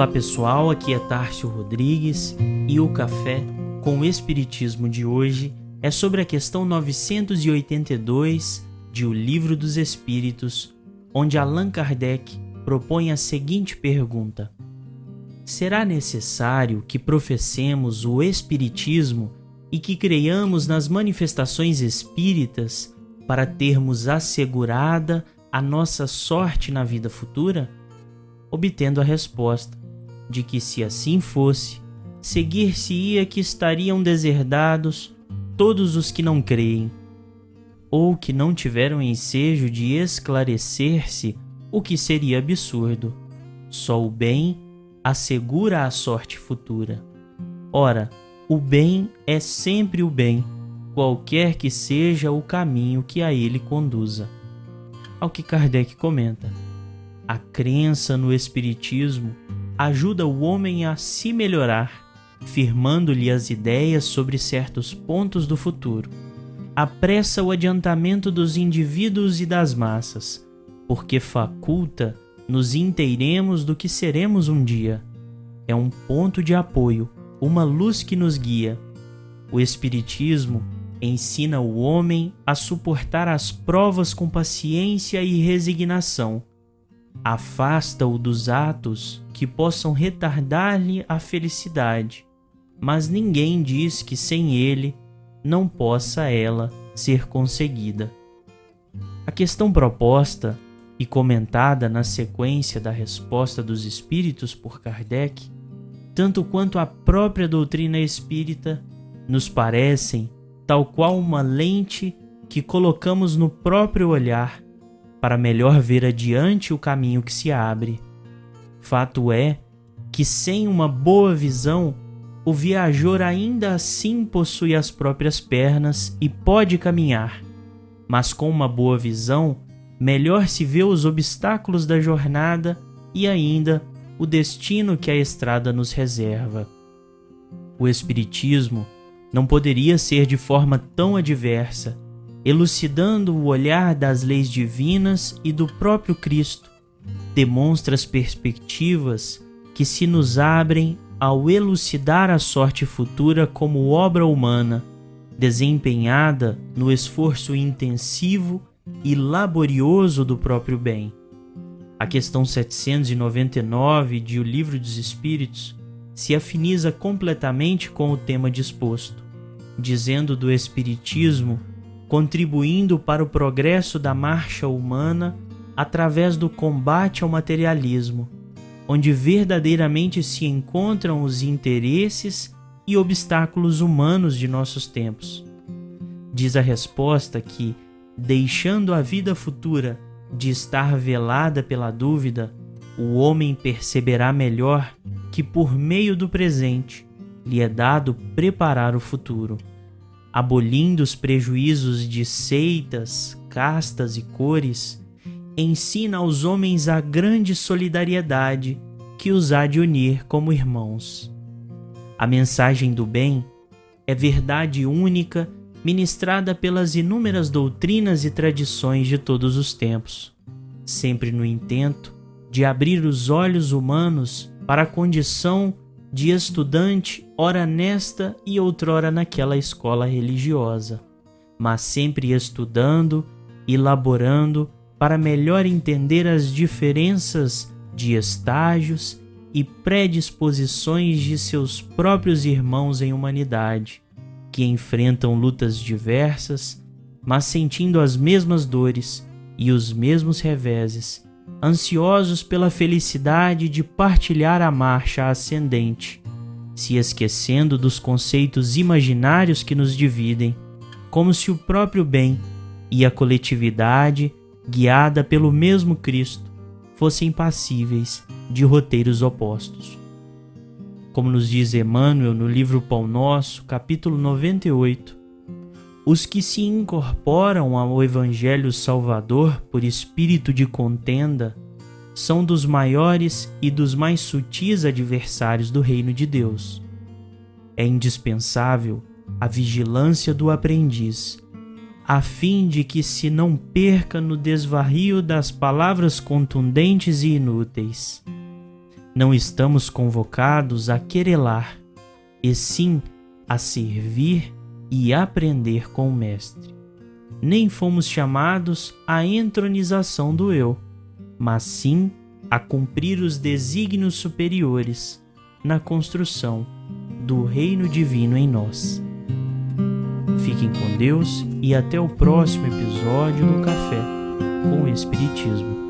Olá pessoal, aqui é Tárcio Rodrigues e o café com o Espiritismo de hoje é sobre a questão 982 de O Livro dos Espíritos, onde Allan Kardec propõe a seguinte pergunta: Será necessário que professemos o Espiritismo e que creiamos nas manifestações espíritas para termos assegurada a nossa sorte na vida futura? Obtendo a resposta de que, se assim fosse, seguir-se-ia que estariam deserdados todos os que não creem, ou que não tiveram ensejo de esclarecer-se, o que seria absurdo. Só o bem assegura a sorte futura. Ora, o bem é sempre o bem, qualquer que seja o caminho que a ele conduza. Ao que Kardec comenta, a crença no Espiritismo ajuda o homem a se melhorar, firmando-lhe as ideias sobre certos pontos do futuro. Apressa o adiantamento dos indivíduos e das massas, porque faculta nos inteiremos do que seremos um dia. É um ponto de apoio, uma luz que nos guia. O Espiritismo ensina o homem a suportar as provas com paciência e resignação Afasta-o dos atos que possam retardar-lhe a felicidade, mas ninguém diz que sem ele não possa ela ser conseguida. A questão proposta e comentada na sequência da resposta dos espíritos por Kardec, tanto quanto a própria doutrina espírita, nos parecem tal qual uma lente que colocamos no próprio olhar para melhor ver adiante o caminho que se abre. Fato é que, sem uma boa visão, o viajor ainda assim possui as próprias pernas e pode caminhar, mas com uma boa visão, melhor se vê os obstáculos da jornada e ainda o destino que a estrada nos reserva. O Espiritismo não poderia ser de forma tão adversa elucidando o olhar das leis divinas e do próprio Cristo, demonstra as perspectivas que se nos abrem ao elucidar a sorte futura como obra humana, desempenhada no esforço intensivo e laborioso do próprio bem. A questão 799 de O Livro dos Espíritos se afiniza completamente com o tema disposto, dizendo do Espiritismo contribuindo para o progresso da marcha humana através do combate ao materialismo, onde verdadeiramente se encontram os interesses e obstáculos humanos de nossos tempos. Diz a resposta que, deixando a vida futura de estar velada pela dúvida, o homem perceberá melhor que, por meio do presente, lhe é dado preparar o futuro abolindo os prejuízos de seitas, castas e cores, ensina aos homens a grande solidariedade que os há de unir como irmãos. A mensagem do bem é verdade única ministrada pelas inúmeras doutrinas e tradições de todos os tempos, sempre no intento de abrir os olhos humanos para a condição de estudante, ora nesta e outrora naquela escola religiosa, mas sempre estudando e laborando para melhor entender as diferenças de estágios e predisposições de seus próprios irmãos em humanidade, que enfrentam lutas diversas, mas sentindo as mesmas dores e os mesmos reveses ansiosos pela felicidade de partilhar a marcha ascendente, se esquecendo dos conceitos imaginários que nos dividem, como se o próprio bem e a coletividade, guiada pelo mesmo Cristo, fossem passíveis de roteiros opostos. Como nos diz Emmanuel no livro Pão Nosso, capítulo 98, os que se incorporam ao Evangelho Salvador por espírito de contenda são dos maiores e dos mais sutis adversários do reino de Deus. É indispensável a vigilância do aprendiz, a fim de que se não perca no desvarrio das palavras contundentes e inúteis. Não estamos convocados a querelar, e sim a servir e aprender com o Mestre. Nem fomos chamados à entronização do eu, mas sim a cumprir os desígnios superiores na construção do reino divino em nós. Fiquem com Deus e até o próximo episódio do Café com o Espiritismo.